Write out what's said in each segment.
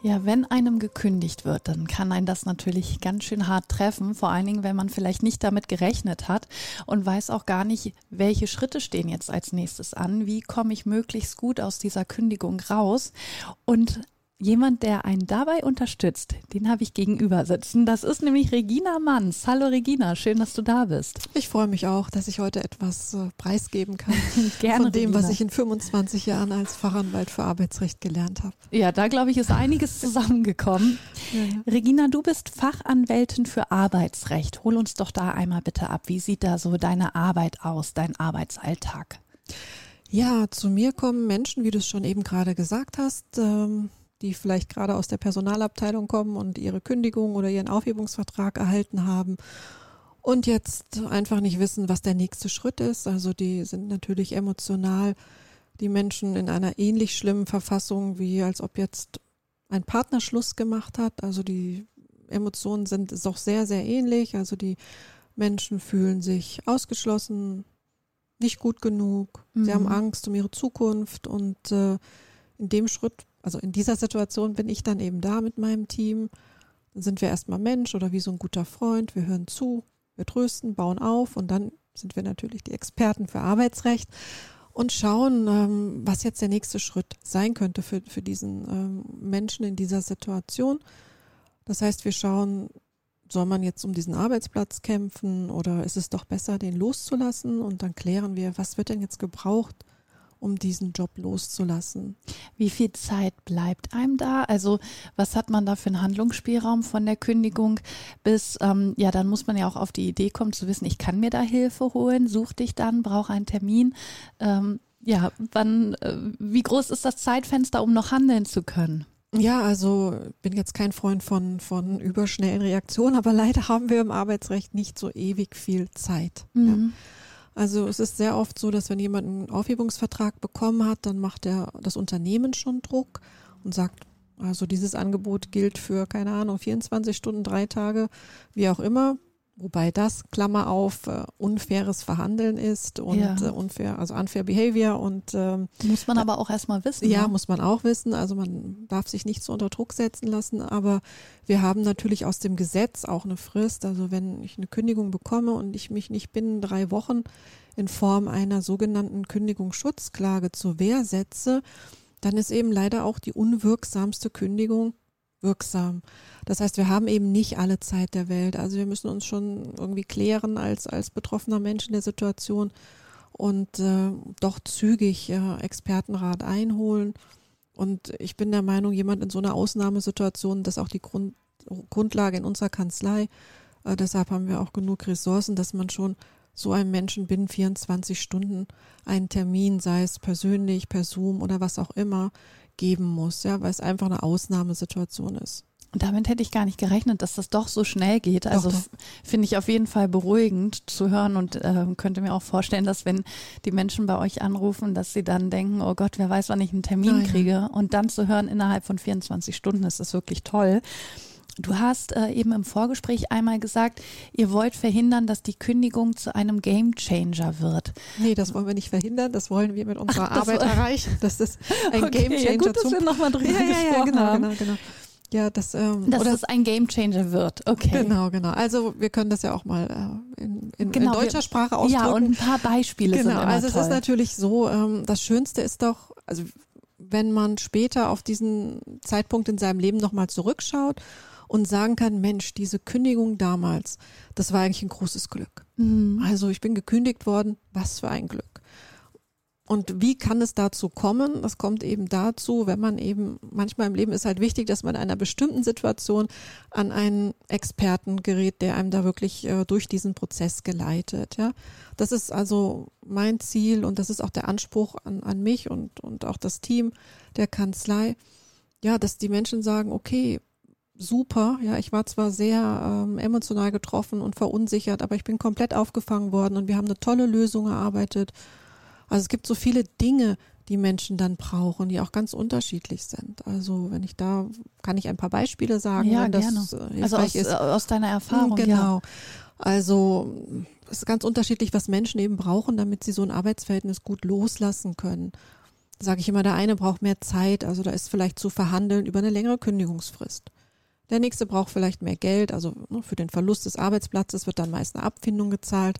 Ja, wenn einem gekündigt wird, dann kann ein das natürlich ganz schön hart treffen, vor allen Dingen, wenn man vielleicht nicht damit gerechnet hat und weiß auch gar nicht, welche Schritte stehen jetzt als nächstes an, wie komme ich möglichst gut aus dieser Kündigung raus und Jemand, der einen dabei unterstützt, den habe ich gegenüber sitzen. Das ist nämlich Regina Manns. Hallo Regina, schön, dass du da bist. Ich freue mich auch, dass ich heute etwas äh, preisgeben kann Gerne, von dem, Regina. was ich in 25 Jahren als Fachanwalt für Arbeitsrecht gelernt habe. Ja, da glaube ich, ist einiges zusammengekommen. Ja, ja. Regina, du bist Fachanwältin für Arbeitsrecht. Hol uns doch da einmal bitte ab. Wie sieht da so deine Arbeit aus, dein Arbeitsalltag? Ja, zu mir kommen Menschen, wie du es schon eben gerade gesagt hast, ähm, die vielleicht gerade aus der Personalabteilung kommen und ihre Kündigung oder ihren Aufhebungsvertrag erhalten haben und jetzt einfach nicht wissen, was der nächste Schritt ist. Also die sind natürlich emotional, die Menschen in einer ähnlich schlimmen Verfassung, wie als ob jetzt ein Partner Schluss gemacht hat. Also die Emotionen sind doch sehr, sehr ähnlich. Also die Menschen fühlen sich ausgeschlossen, nicht gut genug. Sie Mhm. haben Angst um ihre Zukunft und äh, in dem Schritt, also in dieser Situation bin ich dann eben da mit meinem Team. Dann sind wir erstmal Mensch oder wie so ein guter Freund. Wir hören zu, wir trösten, bauen auf und dann sind wir natürlich die Experten für Arbeitsrecht und schauen, ähm, was jetzt der nächste Schritt sein könnte für, für diesen ähm, Menschen in dieser Situation. Das heißt, wir schauen, soll man jetzt um diesen Arbeitsplatz kämpfen oder ist es doch besser, den loszulassen? Und dann klären wir, was wird denn jetzt gebraucht, um diesen Job loszulassen? Wie viel Zeit bleibt einem da? Also was hat man da für einen Handlungsspielraum von der Kündigung bis, ähm, ja, dann muss man ja auch auf die Idee kommen zu wissen, ich kann mir da Hilfe holen, such dich dann, brauche einen Termin. Ähm, ja, wann, äh, wie groß ist das Zeitfenster, um noch handeln zu können? Ja, also bin jetzt kein Freund von, von überschnellen Reaktionen, aber leider haben wir im Arbeitsrecht nicht so ewig viel Zeit. Ja. Also es ist sehr oft so, dass wenn jemand einen Aufhebungsvertrag bekommen hat, dann macht der das Unternehmen schon Druck und sagt, also dieses Angebot gilt für, keine Ahnung, 24 Stunden, drei Tage, wie auch immer. Wobei das, Klammer auf, äh, unfaires Verhandeln ist und Ja. äh, unfair, also unfair behavior und ähm, Muss man aber auch erstmal wissen. ja, ne? muss man auch wissen. Also man darf sich nicht so unter Druck setzen lassen, aber wir haben natürlich aus dem Gesetz auch eine Frist. Also wenn ich eine Kündigung bekomme und ich mich nicht binnen drei Wochen in Form einer sogenannten Kündigungsschutzklage zur Wehr setze, dann ist eben leider auch die unwirksamste Kündigung wirksam. Das heißt, wir haben eben nicht alle Zeit der Welt. Also wir müssen uns schon irgendwie klären als, als betroffener Mensch in der Situation und äh, doch zügig äh, Expertenrat einholen. Und ich bin der Meinung, jemand in so einer Ausnahmesituation, das ist auch die Grund, Grundlage in unserer Kanzlei. Äh, deshalb haben wir auch genug Ressourcen, dass man schon so einem Menschen binnen 24 Stunden einen Termin, sei es persönlich, per Zoom oder was auch immer, geben muss, ja, weil es einfach eine Ausnahmesituation ist. Und damit hätte ich gar nicht gerechnet, dass das doch so schnell geht. Also finde ich auf jeden Fall beruhigend zu hören und ähm, könnte mir auch vorstellen, dass wenn die Menschen bei euch anrufen, dass sie dann denken, oh Gott, wer weiß, wann ich einen Termin ja. kriege. Und dann zu hören innerhalb von 24 Stunden, ist das wirklich toll. Du hast äh, eben im Vorgespräch einmal gesagt, ihr wollt verhindern, dass die Kündigung zu einem Gamechanger wird. Nee, das wollen wir nicht verhindern, das wollen wir mit unserer Ach, Arbeit erreichen, dass das ein Okay, Gamechanger ja, gut, dass wir nochmal drüber ja, ja, ja, gesprochen genau, haben. genau, genau. Ja, das, ähm, Dass oder, es ein Gamechanger wird. Okay. genau, genau. Also wir können das ja auch mal äh, in, in, Genau, in deutscher wir- Sprache ausdrücken. Ja, und ein paar Beispiele sind Genau, immer also es toll. ist natürlich so, ähm, das Schönste ist doch, also wenn man später auf diesen Zeitpunkt in seinem Leben nochmal zurückschaut und sagen kann, Mensch, diese Kündigung damals, das war eigentlich ein großes Glück. Mhm. Also ich bin gekündigt worden, was für ein Glück. Und wie kann es dazu kommen? Das kommt eben dazu, wenn man eben, manchmal im Leben ist halt wichtig, dass man in einer bestimmten Situation an einen Experten gerät, der einem da wirklich äh, durch diesen Prozess geleitet. Ja, das ist also mein Ziel und das ist auch der Anspruch an, an mich und, und auch das Team der Kanzlei. Ja, dass die Menschen sagen, okay, super. Ja, ich war zwar sehr ähm, emotional getroffen und verunsichert, aber ich bin komplett aufgefangen worden und wir haben eine tolle Lösung erarbeitet. Also es gibt so viele Dinge, die Menschen dann brauchen, die auch ganz unterschiedlich sind. Also wenn ich da, kann ich ein paar Beispiele sagen, ja, wenn das gerne. also aus, ist. aus deiner Erfahrung. Genau. Ja. Also es ist ganz unterschiedlich, was Menschen eben brauchen, damit sie so ein Arbeitsverhältnis gut loslassen können. Sage ich immer, der eine braucht mehr Zeit, also da ist vielleicht zu verhandeln über eine längere Kündigungsfrist. Der nächste braucht vielleicht mehr Geld, also ne, für den Verlust des Arbeitsplatzes wird dann meist eine Abfindung gezahlt.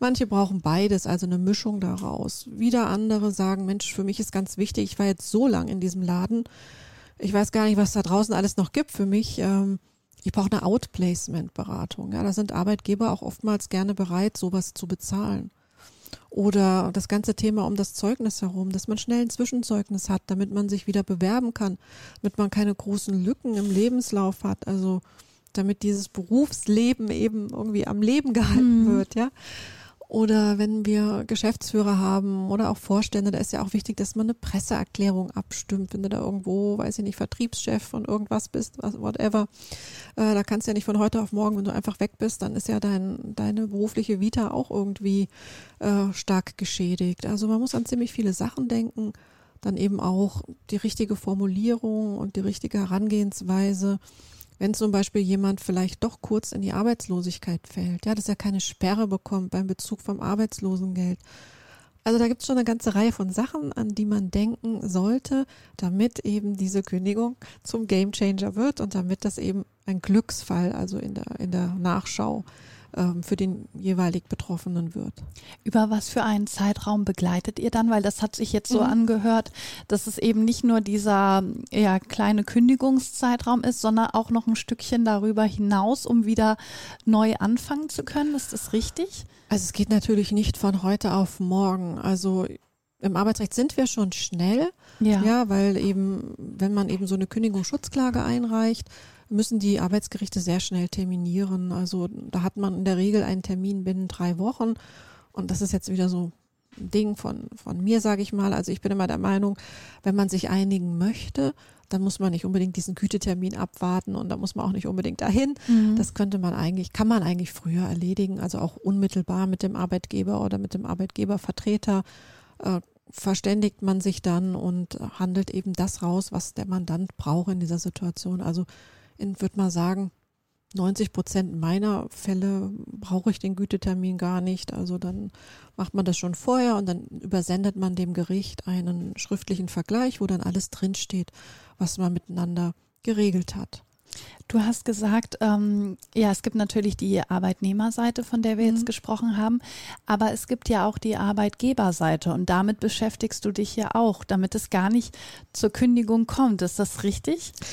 Manche brauchen beides, also eine Mischung daraus. Wieder andere sagen, Mensch, für mich ist ganz wichtig, ich war jetzt so lang in diesem Laden, ich weiß gar nicht, was da draußen alles noch gibt für mich. Ähm, ich brauche eine Outplacement-Beratung. Ja, da sind Arbeitgeber auch oftmals gerne bereit, sowas zu bezahlen. Oder das ganze Thema um das Zeugnis herum, dass man schnell ein Zwischenzeugnis hat, damit man sich wieder bewerben kann, damit man keine großen Lücken im Lebenslauf hat, also damit dieses Berufsleben eben irgendwie am Leben gehalten mhm. wird, ja. Oder wenn wir Geschäftsführer haben oder auch Vorstände, da ist ja auch wichtig, dass man eine Presseerklärung abstimmt. Wenn du da irgendwo, weiß ich nicht, Vertriebschef von irgendwas bist, whatever, äh, da kannst du ja nicht von heute auf morgen, wenn du einfach weg bist, dann ist ja dein, deine berufliche Vita auch irgendwie äh, stark geschädigt. Also man muss an ziemlich viele Sachen denken, dann eben auch die richtige Formulierung und die richtige Herangehensweise wenn zum Beispiel jemand vielleicht doch kurz in die Arbeitslosigkeit fällt, ja, dass er keine Sperre bekommt beim Bezug vom Arbeitslosengeld. Also da gibt es schon eine ganze Reihe von Sachen, an die man denken sollte, damit eben diese Kündigung zum Gamechanger wird und damit das eben ein Glücksfall, also in der, in der Nachschau ähm, für den jeweilig Betroffenen wird. Über was für einen Zeitraum begleitet ihr dann? Weil das hat sich jetzt so mhm. angehört, dass es eben nicht nur dieser ja, kleine Kündigungszeitraum ist, sondern auch noch ein Stückchen darüber hinaus, um wieder neu anfangen zu können. Ist das richtig? Also es geht natürlich nicht von heute auf morgen. Also im Arbeitsrecht sind wir schon schnell, ja. ja, weil eben, wenn man eben so eine Kündigungsschutzklage einreicht, müssen die Arbeitsgerichte sehr schnell terminieren. Also da hat man in der Regel einen Termin binnen drei Wochen. Und das ist jetzt wieder so ein Ding von, von mir, sage ich mal. Also ich bin immer der Meinung, wenn man sich einigen möchte, dann muss man nicht unbedingt diesen Gütetermin abwarten und da muss man auch nicht unbedingt dahin. Mhm. Das könnte man eigentlich, kann man eigentlich früher erledigen, also auch unmittelbar mit dem Arbeitgeber oder mit dem Arbeitgebervertreter. Äh, verständigt man sich dann und handelt eben das raus, was der Mandant braucht in dieser Situation. Also in, würde mal sagen, 90 Prozent meiner Fälle brauche ich den Gütetermin gar nicht. Also dann macht man das schon vorher und dann übersendet man dem Gericht einen schriftlichen Vergleich, wo dann alles drinsteht, was man miteinander geregelt hat. Du hast gesagt, ähm, ja, es gibt natürlich die Arbeitnehmerseite, von der wir mhm. jetzt gesprochen haben, aber es gibt ja auch die Arbeitgeberseite und damit beschäftigst du dich ja auch, damit es gar nicht zur Kündigung kommt. Ist das richtig? Ja,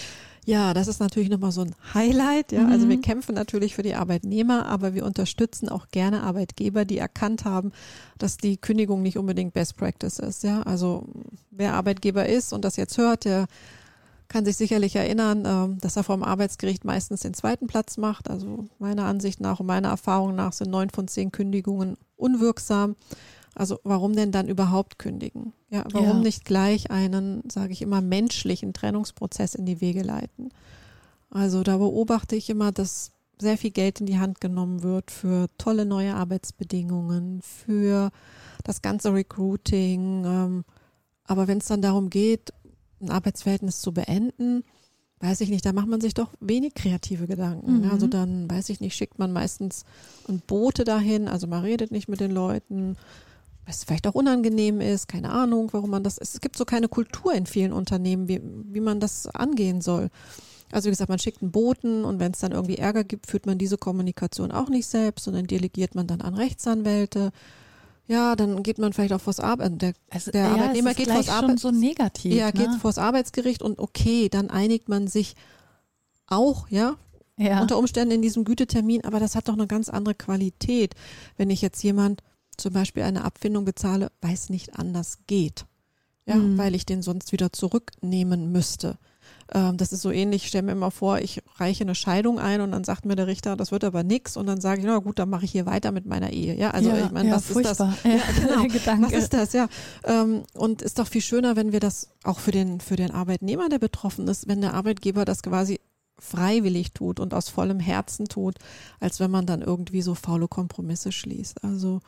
das ist natürlich nochmal so ein Highlight. Ja, mhm. also wir mhm. kämpfen natürlich für die Arbeitnehmer, aber wir unterstützen auch gerne Arbeitgeber, die erkannt haben, dass die Kündigung nicht unbedingt Best Practice ist. Ja, also wer Arbeitgeber ist und das jetzt hört, der kann sich sicherlich erinnern, ähm, dass er vom Arbeitsgericht meistens den zweiten Platz macht. Also meiner Ansicht nach und meiner Erfahrung nach sind neun von zehn Kündigungen unwirksam. Also warum denn dann überhaupt kündigen? Ja, warum ja. nicht gleich einen, sage ich immer, menschlichen Trennungsprozess in die Wege leiten? Also da beobachte ich immer, dass sehr viel Geld in die Hand genommen wird für tolle neue Arbeitsbedingungen, für das ganze Recruiting. Ähm, aber wenn es dann darum geht, ein Arbeitsverhältnis zu beenden, weiß ich nicht, da macht man sich doch wenig kreative Gedanken. Mhm. Also dann, weiß ich nicht, schickt man meistens ein Bote dahin, also man redet nicht mit den Leuten, was vielleicht auch unangenehm ist, keine Ahnung, warum man das, es gibt so keine Kultur in vielen Unternehmen, wie, wie man das angehen soll. Also wie gesagt, man schickt einen Boten und wenn es dann irgendwie Ärger gibt, führt man diese Kommunikation auch nicht selbst, sondern delegiert man dann an Rechtsanwälte. Ja, dann geht man vielleicht auch vors Arbeit, äh, der, also, der ja, Arbeitnehmer geht vors Arbeit, so negativ. Ja, ne? geht vors Arbeitsgericht und okay, dann einigt man sich auch, ja, ja, unter Umständen in diesem Gütetermin, aber das hat doch eine ganz andere Qualität, wenn ich jetzt jemand zum Beispiel eine Abfindung bezahle, weil es nicht anders geht. Ja, mhm. weil ich den sonst wieder zurücknehmen müsste. Ähm, das ist so ähnlich, ich stelle mir immer vor, ich reiche eine Scheidung ein und dann sagt mir der Richter, das wird aber nichts und dann sage ich, na gut, dann mache ich hier weiter mit meiner Ehe. Ja, also ja, ich meine, ja, was furchtbar. ist das? Ja, genau. was ist das? Ja. Ähm, und ist doch viel schöner, wenn wir das auch für den, für den Arbeitnehmer, der betroffen ist, wenn der Arbeitgeber das quasi freiwillig tut und aus vollem Herzen tut, als wenn man dann irgendwie so faule Kompromisse schließt. Also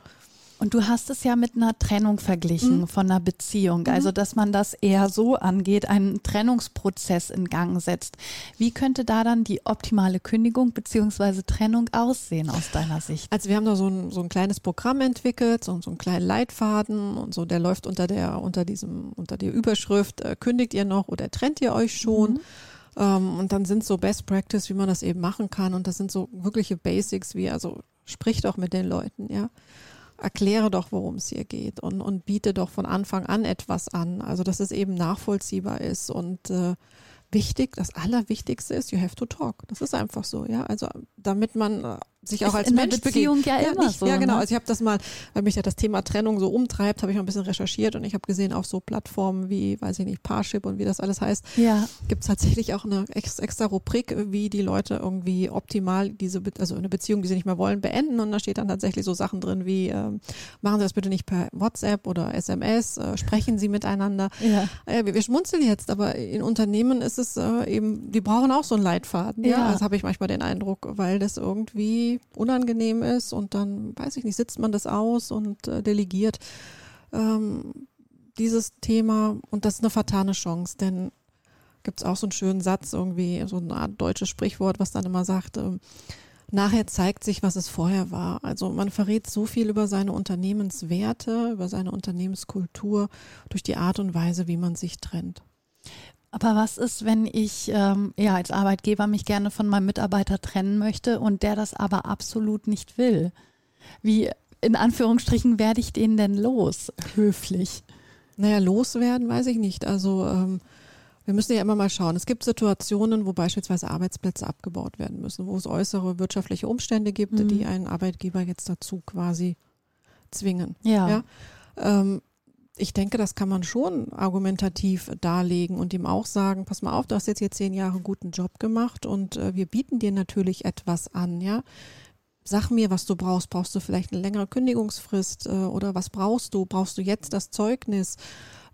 und du hast es ja mit einer Trennung verglichen mhm. von einer Beziehung, mhm. also dass man das eher so angeht, einen Trennungsprozess in Gang setzt. Wie könnte da dann die optimale Kündigung beziehungsweise Trennung aussehen aus deiner Sicht? Also wir haben da so ein, so ein kleines Programm entwickelt, so, so einen kleinen Leitfaden und so, der läuft unter der, unter diesem, unter der Überschrift, äh, kündigt ihr noch oder trennt ihr euch schon? Mhm. Um, und dann sind so Best Practice, wie man das eben machen kann. Und das sind so wirkliche Basics wie, also sprich doch mit den Leuten, ja erkläre doch, worum es hier geht und, und biete doch von Anfang an etwas an. Also, dass es eben nachvollziehbar ist und äh, wichtig, das Allerwichtigste ist, you have to talk. Das ist einfach so, ja. Also, damit man äh, sich auch ist als Mensch Beziehung begegnet. ja immer nicht, so. Ja, genau. Ne? Also ich habe das mal, weil mich ja das Thema Trennung so umtreibt, habe ich mal ein bisschen recherchiert und ich habe gesehen, auf so Plattformen wie, weiß ich nicht, Parship und wie das alles heißt, Ja. gibt es tatsächlich auch eine ex extra Rubrik, wie die Leute irgendwie optimal diese, also eine Beziehung, die sie nicht mehr wollen, beenden. Und da steht dann tatsächlich so Sachen drin wie, ähm, machen Sie das bitte nicht per WhatsApp oder SMS, äh, sprechen Sie miteinander. Ja. Äh, wir, wir schmunzeln jetzt, aber in Unternehmen ist es äh, eben, die brauchen auch so einen Leitfaden. Ja, Ja. das habe ich manchmal den Eindruck, weil das irgendwie unangenehm ist und dann, weiß ich nicht, sitzt man das aus und äh, delegiert ähm, dieses Thema und das ist eine vertane Chance, denn gibt es auch so einen schönen Satz, irgendwie, so eine Art deutsches Sprichwort, was dann immer sagt, ähm, nachher zeigt sich, was es vorher war. Also man verrät so viel über seine Unternehmenswerte, über seine Unternehmenskultur durch die Art und Weise, wie man sich trennt. Aber was ist, wenn ich ähm, ja als Arbeitgeber mich gerne von meinem Mitarbeiter trennen möchte und der das aber absolut nicht will? Wie in Anführungsstrichen werde ich den denn los? Höflich. Naja, loswerden weiß ich nicht. Also ähm, wir müssen ja immer mal schauen. Es gibt Situationen, wo beispielsweise Arbeitsplätze abgebaut werden müssen, wo es äußere wirtschaftliche Umstände gibt, Mhm. die einen Arbeitgeber jetzt dazu quasi zwingen. Ja. Ja. Ähm, ich denke, das kann man schon argumentativ darlegen und ihm auch sagen, pass mal auf, du hast jetzt hier zehn Jahre einen guten Job gemacht und äh, wir bieten dir natürlich etwas an, ja. Sag mir, was du brauchst. Brauchst du vielleicht eine längere Kündigungsfrist äh, oder was brauchst du? Brauchst du jetzt das Zeugnis?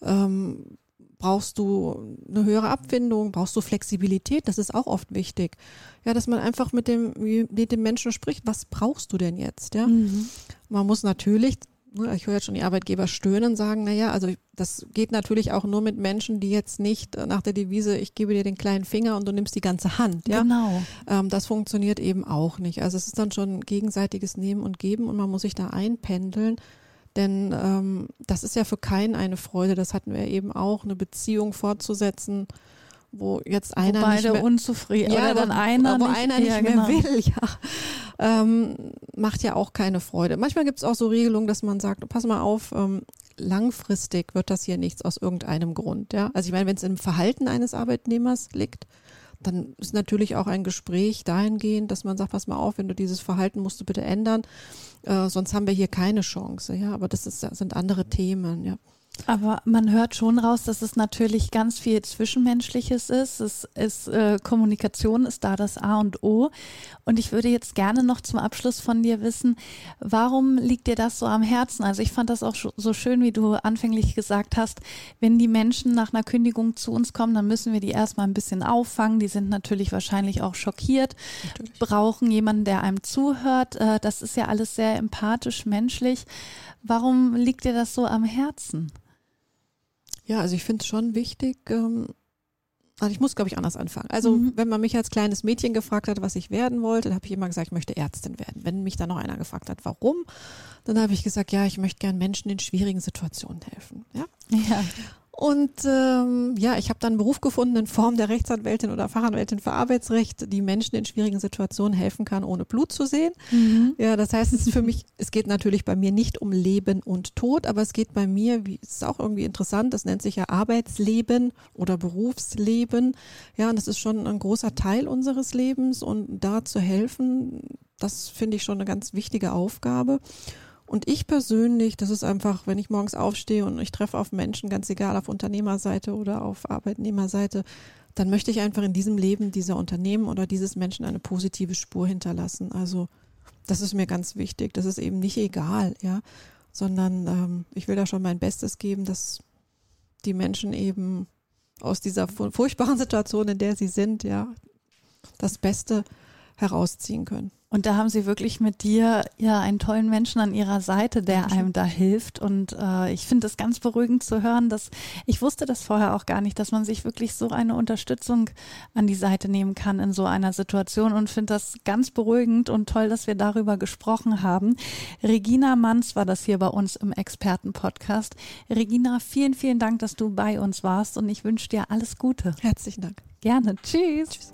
Ähm, brauchst du eine höhere Abfindung? Brauchst du Flexibilität? Das ist auch oft wichtig. Ja, dass man einfach mit dem, mit dem Menschen spricht. Was brauchst du denn jetzt? Ja. Mhm. Man muss natürlich, ich höre jetzt schon die Arbeitgeber stöhnen, sagen, naja, also das geht natürlich auch nur mit Menschen, die jetzt nicht äh, nach der Devise, ich gebe dir den kleinen Finger und du nimmst die ganze Hand. Ja? Genau. Ähm, das funktioniert eben auch nicht. Also es ist dann schon gegenseitiges Nehmen und Geben und man muss sich da einpendeln. Denn ähm, das ist ja für keinen eine Freude. Das hatten wir eben auch, eine Beziehung fortzusetzen, wo jetzt einer Wo nicht beide mehr, unzufrieden ja, oder dann wo, einer wo nicht, einer nicht ja, mehr genau. will, ja. Ähm, macht ja auch keine Freude. Manchmal gibt es auch so Regelungen, dass man sagt, pass mal auf, ähm, langfristig wird das hier nichts aus irgendeinem Grund. Ja? Also ich meine, wenn es im Verhalten eines Arbeitnehmers liegt, dann ist natürlich auch ein Gespräch dahingehend, dass man sagt, pass mal auf, wenn du dieses Verhalten musst du bitte ändern, äh, sonst haben wir hier keine Chance. Ja, aber das ist, das sind andere Themen. Ja. Aber man hört schon raus, dass es natürlich ganz viel Zwischenmenschliches ist. Es ist äh, Kommunikation ist da das A und O. Und ich würde jetzt gerne noch zum Abschluss von dir wissen, warum liegt dir das so am Herzen? Also ich fand das auch so schön, wie du anfänglich gesagt hast, wenn die Menschen nach einer Kündigung zu uns kommen, dann müssen wir die erstmal ein bisschen auffangen. Die sind natürlich wahrscheinlich auch schockiert, Natürlich. brauchen jemanden, der einem zuhört. Äh, das ist ja alles sehr empathisch, menschlich. Warum liegt dir das so am Herzen? Ja, also ich finde es schon wichtig. Ähm, also ich muss, glaube ich, anders anfangen. Also Mhm. wenn man mich als kleines Mädchen gefragt hat, was ich werden wollte, dann habe ich immer gesagt, ich möchte Ärztin werden. Wenn mich dann noch einer gefragt hat, warum, dann habe ich gesagt, ja, ich möchte gern Menschen in schwierigen Situationen helfen. Ja. Ja. Und ähm, ja, ich habe dann einen Beruf gefunden in Form der Rechtsanwältin oder Fachanwältin für Arbeitsrecht, die Menschen in schwierigen Situationen helfen kann, ohne Blut zu sehen. Mhm. Ja, das heißt, es ist für mich, es geht natürlich bei mir nicht um Leben und Tod, aber es geht bei mir, wie, es ist auch irgendwie interessant, das nennt sich ja Arbeitsleben oder Berufsleben. Ja, und das ist schon ein großer Teil unseres Lebens und da zu helfen, das finde ich schon eine ganz wichtige Aufgabe. Und ich persönlich, das ist einfach, wenn ich morgens aufstehe und ich treffe auf Menschen, ganz egal auf Unternehmerseite oder auf Arbeitnehmerseite, dann möchte ich einfach in diesem Leben dieser Unternehmen oder dieses Menschen eine positive Spur hinterlassen. Also das ist mir ganz wichtig. Das ist eben nicht egal, ja, sondern ähm, ich will da schon mein Bestes geben, dass die Menschen eben aus dieser fu- furchtbaren Situation, in der sie sind, ja, das Beste herausziehen können. Und da haben Sie wirklich mit dir ja einen tollen Menschen an Ihrer Seite, der einem da hilft. Und äh, ich finde es ganz beruhigend zu hören, dass ich wusste das vorher auch gar nicht, dass man sich wirklich so eine Unterstützung an die Seite nehmen kann in so einer Situation und finde das ganz beruhigend und toll, dass wir darüber gesprochen haben. Regina Manns war das hier bei uns im Expertenpodcast. Regina, vielen, vielen Dank, dass du bei uns warst und ich wünsche dir alles Gute. Herzlichen Dank. Gerne. Tschüss. Tschüss.